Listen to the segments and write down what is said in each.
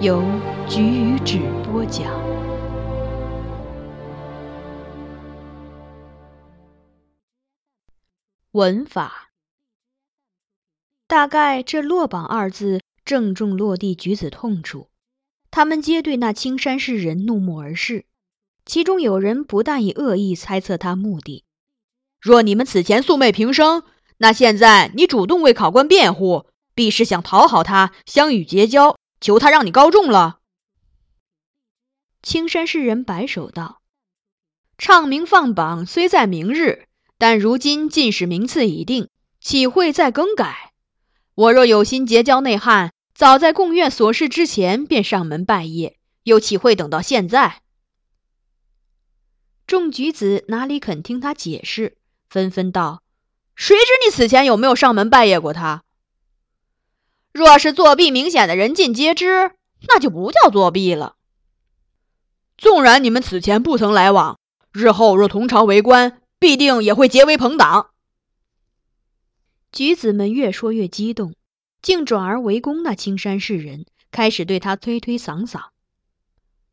由菊与纸播讲。文法，大概这“落榜”二字正中落地举子痛处，他们皆对那青山士人怒目而视。其中有人不但以恶意猜测他目的，若你们此前素昧平生，那现在你主动为考官辩护，必是想讨好他，相与结交，求他让你高中了。青山诗人摆手道：“唱名放榜虽在明日，但如今进士名次已定，岂会再更改？我若有心结交内汉，早在贡院所事之前便上门拜谒，又岂会等到现在？”众举子哪里肯听他解释，纷纷道：“谁知你此前有没有上门拜谒过他？若是作弊明显的人尽皆知，那就不叫作弊了。纵然你们此前不曾来往，日后若同朝为官，必定也会结为朋党。”举子们越说越激动，竟转而围攻那青山士人，开始对他推推搡搡。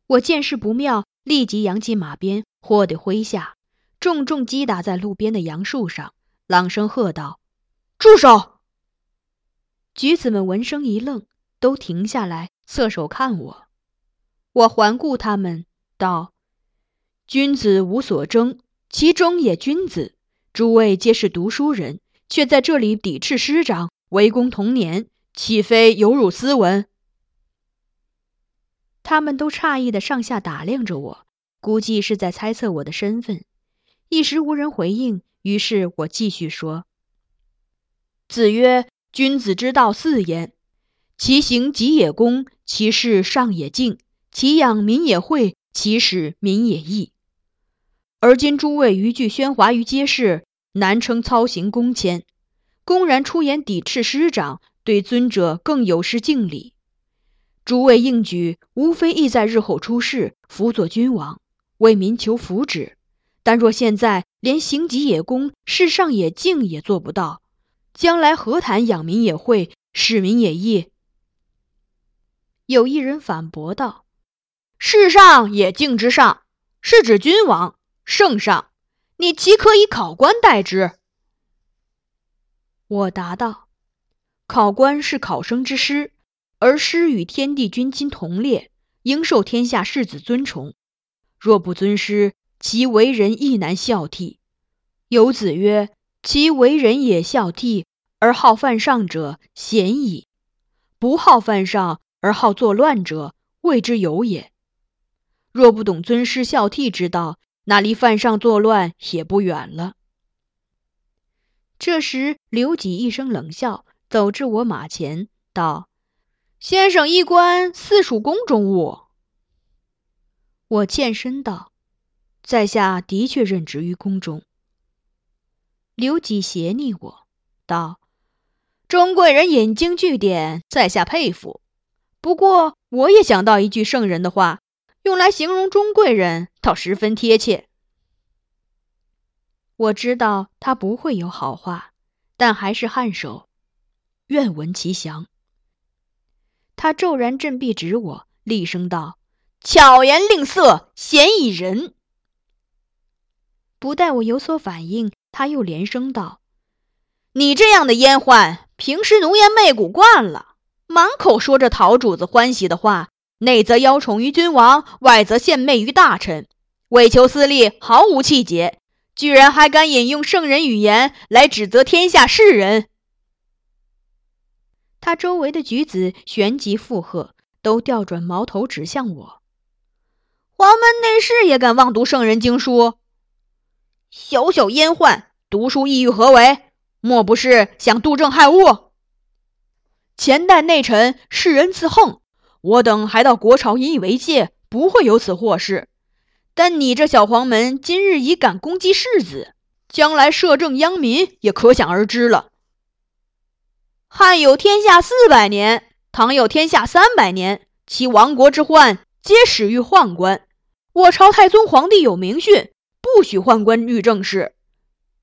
我见势不妙。立即扬起马鞭，豁地挥下，重重击打在路边的杨树上，朗声喝道：“住手！”举子们闻声一愣，都停下来，侧手看我。我环顾他们，道：“君子无所争，其中也君子。诸位皆是读书人，却在这里抵斥师长，围攻童年，岂非有辱斯文？”他们都诧异的上下打量着我，估计是在猜测我的身份。一时无人回应，于是我继续说：“子曰：君子之道四焉，其行己也公，其事上也敬，其养民也惠，其使民也义。而今诸位逾具喧哗于街市，难称操行公谦，公然出言抵斥师长，对尊者更有失敬礼。”诸位应举，无非意在日后出仕，辅佐君王，为民求福祉。但若现在连行己也公，事上也敬也做不到，将来何谈养民也会，使民也义？有一人反驳道：“世上也敬之上，是指君王圣上，你岂可以考官代之？”我答道：“考官是考生之师。”而师与天地君亲同列，应受天下士子尊崇。若不尊师，其为人亦难孝悌。有子曰：“其为人也孝悌，而好犯上者，贤矣；不好犯上而好作乱者，谓之有也。若不懂尊师孝悌之道，那离犯上作乱也不远了。”这时，刘几一声冷笑，走至我马前，道：“先生衣冠似属宫中物。”我欠身道：“在下的确任职于宫中。”刘几斜睨我道：“钟贵人引经据典，在下佩服。不过，我也想到一句圣人的话，用来形容钟贵人，倒十分贴切。”我知道他不会有好话，但还是颔首，愿闻其详。他骤然振臂指我，厉声道：“巧言令色，嫌疑人！”不待我有所反应，他又连声道：“你这样的阉宦，平时浓颜媚骨惯了，满口说着讨主子欢喜的话，内则邀宠于君王，外则献媚于大臣，为求私利，毫无气节。”居然还敢引用圣人语言来指责天下世人！他周围的举子旋即附和，都调转矛头指向我。黄门内侍也敢妄读圣人经书？小小阉宦，读书意欲何为？莫不是想杜正害物？前代内臣世人自横，我等还到国朝引以为戒，不会有此祸事。但你这小黄门今日已敢攻击世子，将来摄政殃民也可想而知了。汉有天下四百年，唐有天下三百年，其亡国之患皆始于宦官。我朝太宗皇帝有明训，不许宦官遇政事，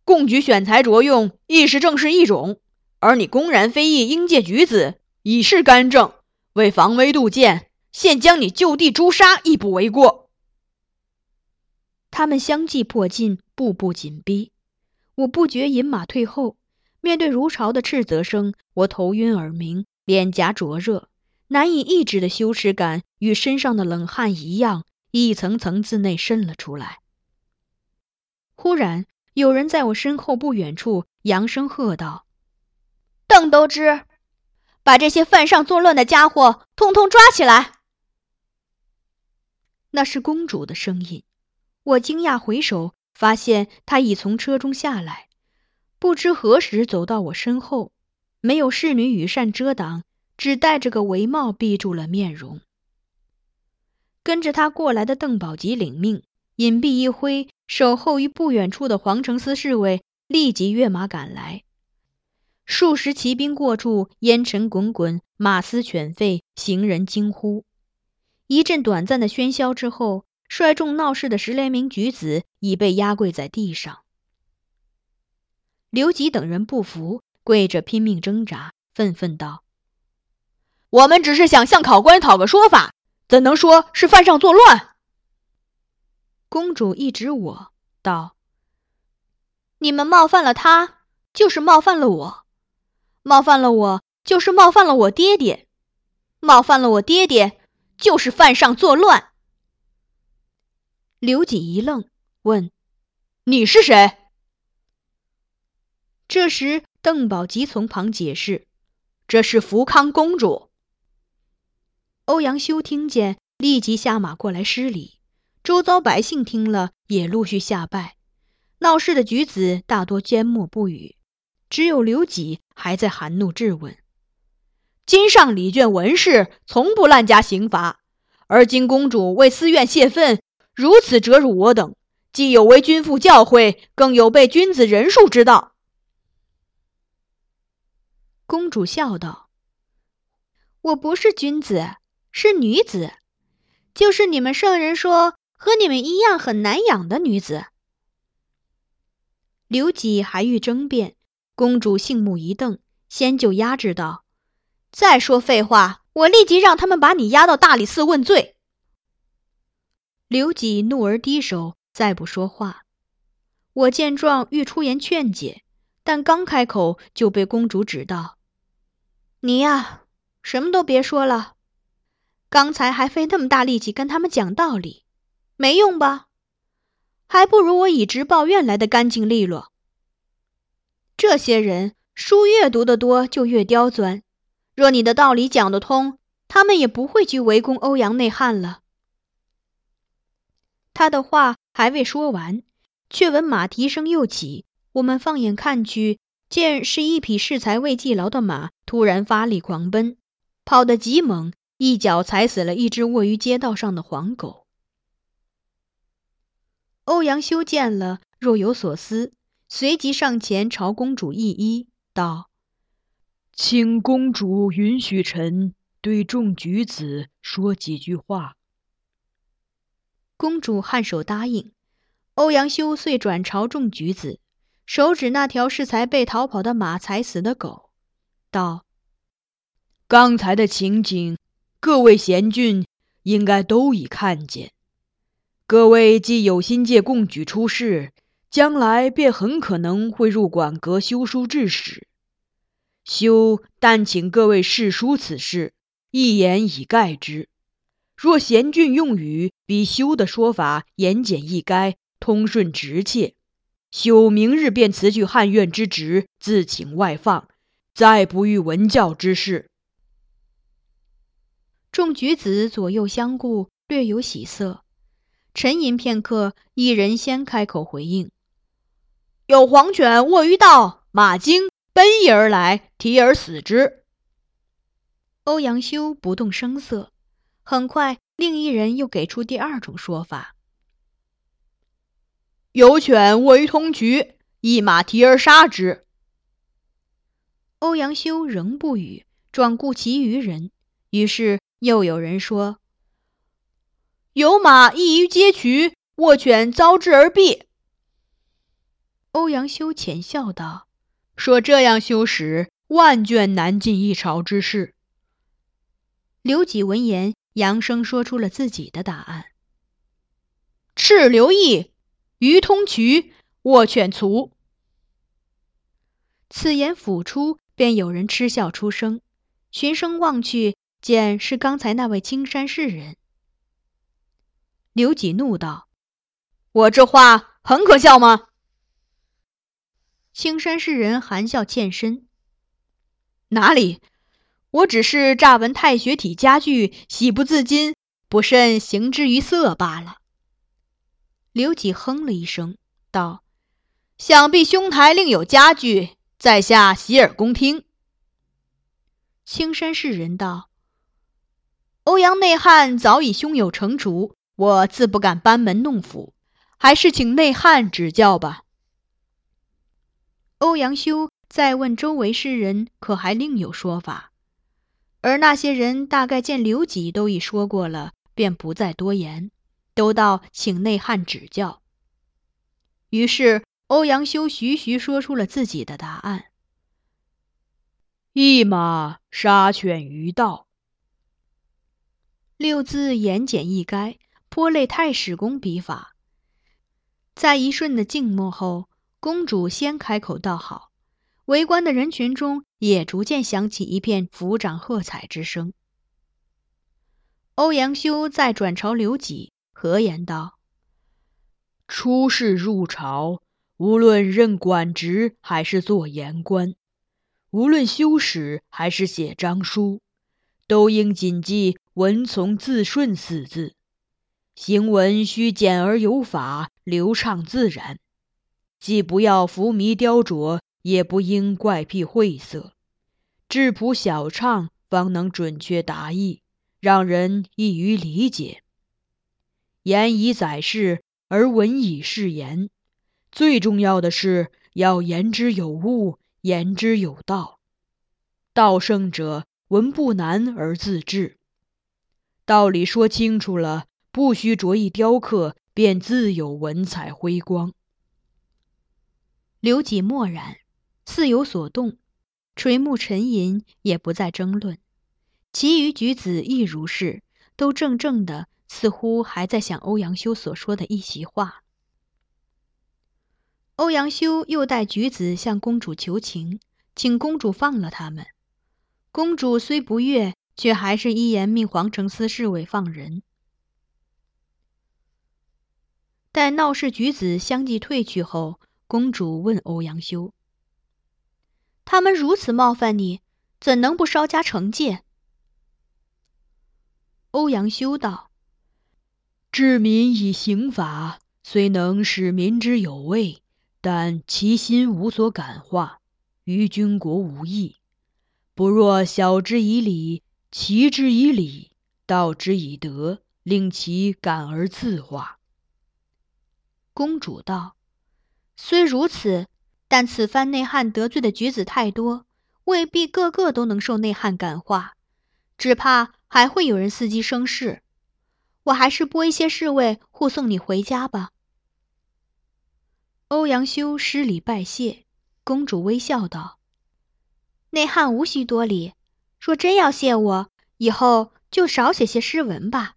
贡举选才着用亦是政事一种。而你公然非议应届举子，以示干政，为防微杜渐，现将你就地诛杀，亦不为过。他们相继迫近，步步紧逼，我不觉引马退后。面对如潮的斥责声，我头晕耳鸣，脸颊灼热，难以抑制的羞耻感与身上的冷汗一样，一层层自内渗了出来。忽然，有人在我身后不远处扬声喝道：“邓都知，把这些犯上作乱的家伙通通抓起来！”那是公主的声音。我惊讶回首，发现她已从车中下来，不知何时走到我身后，没有侍女羽扇遮挡，只戴着个帷帽闭住了面容。跟着他过来的邓宝吉领命，隐蔽一挥，守候于不远处的皇城司侍卫立即跃马赶来。数十骑兵过处，烟尘滚滚，马嘶犬吠，行人惊呼。一阵短暂的喧嚣之后。率众闹事的十来名举子已被压跪在地上。刘吉等人不服，跪着拼命挣扎，愤愤道：“我们只是想向考官讨个说法，怎能说是犯上作乱？”公主一指我道：“你们冒犯了他，就是冒犯了我；冒犯了我，就是冒犯了我爹爹；冒犯了我爹爹，就是犯上作乱。”刘瑾一愣，问：“你是谁？”这时，邓宝吉从旁解释：“这是福康公主。”欧阳修听见，立即下马过来施礼。周遭百姓听了，也陆续下拜。闹事的举子大多缄默不语，只有刘己还在含怒质问：“今上礼卷文士从不滥加刑罚，而今公主为私怨泄愤。”如此折辱我等，既有违君父教诲，更有悖君子仁术之道。公主笑道：“我不是君子，是女子，就是你们圣人说和你们一样很难养的女子。”刘己还欲争辩，公主杏目一瞪，先就压制道：“再说废话，我立即让他们把你押到大理寺问罪。”刘己怒而低首，再不说话。我见状，欲出言劝解，但刚开口就被公主指道：“你呀，什么都别说了。刚才还费那么大力气跟他们讲道理，没用吧？还不如我以直报怨来的干净利落。这些人书越读得多，就越刁钻。若你的道理讲得通，他们也不会去围攻欧阳内汉了。他的话还未说完，却闻马蹄声又起。我们放眼看去，见是一匹恃才未记牢的马突然发力狂奔，跑得极猛，一脚踩死了一只卧于街道上的黄狗。欧阳修见了，若有所思，随即上前朝公主一揖，道：“请公主允许臣对众举子说几句话。”公主颔首答应，欧阳修遂转朝众举子，手指那条适才被逃跑的马踩死的狗，道：“刚才的情景，各位贤俊应该都已看见。各位既有心借共举出仕，将来便很可能会入馆阁修书治史。修但请各位试书此事，一言以概之。”若贤俊用语比修的说法言简意赅、通顺直切，修明日便辞去汉院之职，自请外放，再不遇文教之事。众举子左右相顾，略有喜色。沉吟片刻，一人先开口回应：“有黄犬卧于道，马惊奔逸而来，蹄而死之。”欧阳修不动声色。很快，另一人又给出第二种说法：“有犬卧于通衢，一马蹄而杀之。”欧阳修仍不语，转顾其余人。于是又有人说：“有马异于街渠，卧犬遭之而毙。”欧阳修浅笑道：“说这样修史，万卷难尽一朝之事。”刘几闻言。扬声说出了自己的答案：“赤刘毅，于通衢，卧犬卒。”此言甫出，便有人嗤笑出声。循声望去，见是刚才那位青山士人。刘几怒道：“我这话很可笑吗？”青山士人含笑欠身：“哪里？”我只是乍闻太学体家具，喜不自禁，不慎行之于色罢了。刘几哼了一声，道：“想必兄台另有家具，在下洗耳恭听。”青山士人道：“欧阳内汉早已胸有成竹，我自不敢班门弄斧，还是请内汉指教吧。”欧阳修再问周围诗人，可还另有说法？而那些人大概见刘几都已说过了，便不再多言，都道请内汉指教。于是欧阳修徐徐说出了自己的答案：“一马杀犬于道。”六字言简意赅，颇类太史公笔法。在一瞬的静默后，公主先开口道：“好。”围观的人群中也逐渐响起一片抚掌喝彩之声。欧阳修再转朝刘几，和言道：“出仕入朝，无论任管职还是做言官，无论修史还是写章书，都应谨记‘文从字顺’四字。行文须简而有法，流畅自然，既不要浮靡雕琢。”也不应怪僻晦涩，质朴小畅，方能准确达意，让人易于理解。言以载事，而文以示言。最重要的是要言之有物，言之有道。道圣者，文不难而自治。道理说清楚了，不需着意雕刻，便自有文采辉光。刘几默然。似有所动，垂目沉吟，也不再争论。其余举子亦如是，都怔怔的，似乎还在想欧阳修所说的一席话。欧阳修又带举子向公主求情，请公主放了他们。公主虽不悦，却还是一言命皇城司侍卫放人。待闹事举子相继退去后，公主问欧阳修。他们如此冒犯你，怎能不稍加惩戒？欧阳修道：“治民以刑法，虽能使民之有畏，但其心无所感化，于君国无益。不若晓之以理，齐之以礼，道之以德，令其感而自化。”公主道：“虽如此，但此番内汉得罪的举子太多，未必个个都能受内汉感化，只怕还会有人伺机生事。我还是拨一些侍卫护送你回家吧。”欧阳修施礼拜谢，公主微笑道：“内汉无需多礼，若真要谢我，以后就少写些诗文吧。”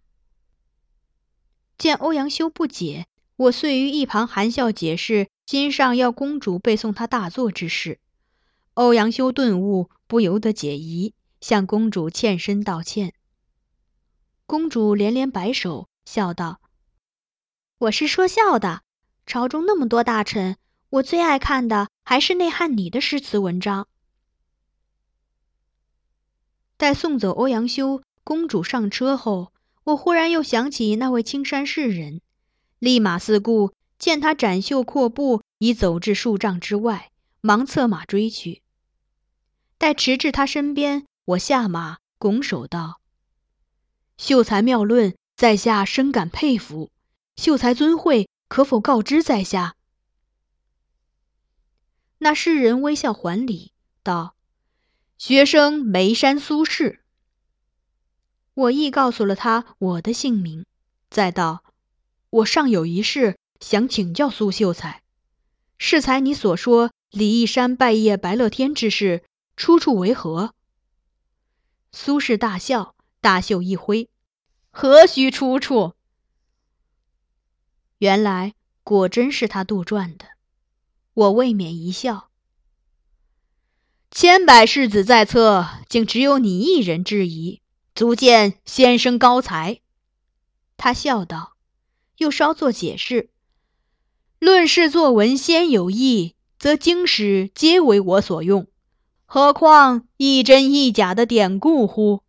见欧阳修不解。我遂于一旁含笑解释今上要公主背诵他大作之事，欧阳修顿悟，不由得解疑，向公主欠身道歉。公主连连摆手，笑道：“我是说笑的。朝中那么多大臣，我最爱看的还是内汉你的诗词文章。”待送走欧阳修，公主上车后，我忽然又想起那位青山士人。立马四顾，见他展袖阔步，已走至数丈之外，忙策马追去。待驰至他身边，我下马，拱手道：“秀才妙论，在下深感佩服。秀才尊讳，可否告知在下？”那诗人微笑还礼，道：“学生眉山苏轼。”我亦告诉了他我的姓名，再道。我尚有一事想请教苏秀才，适才你所说李义山拜谒白乐天之事，出处为何？苏轼大笑，大袖一挥：“何须出处？原来果真是他杜撰的。”我未免一笑：“千百世子在侧，竟只有你一人质疑，足见先生高才。”他笑道。又稍作解释：“论事作文先有意，则经史皆为我所用，何况一真一假的典故乎？”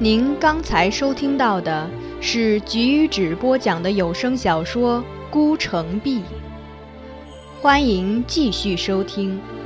您刚才收听到的是菊与纸播讲的有声小说《孤城闭》。欢迎继续收听。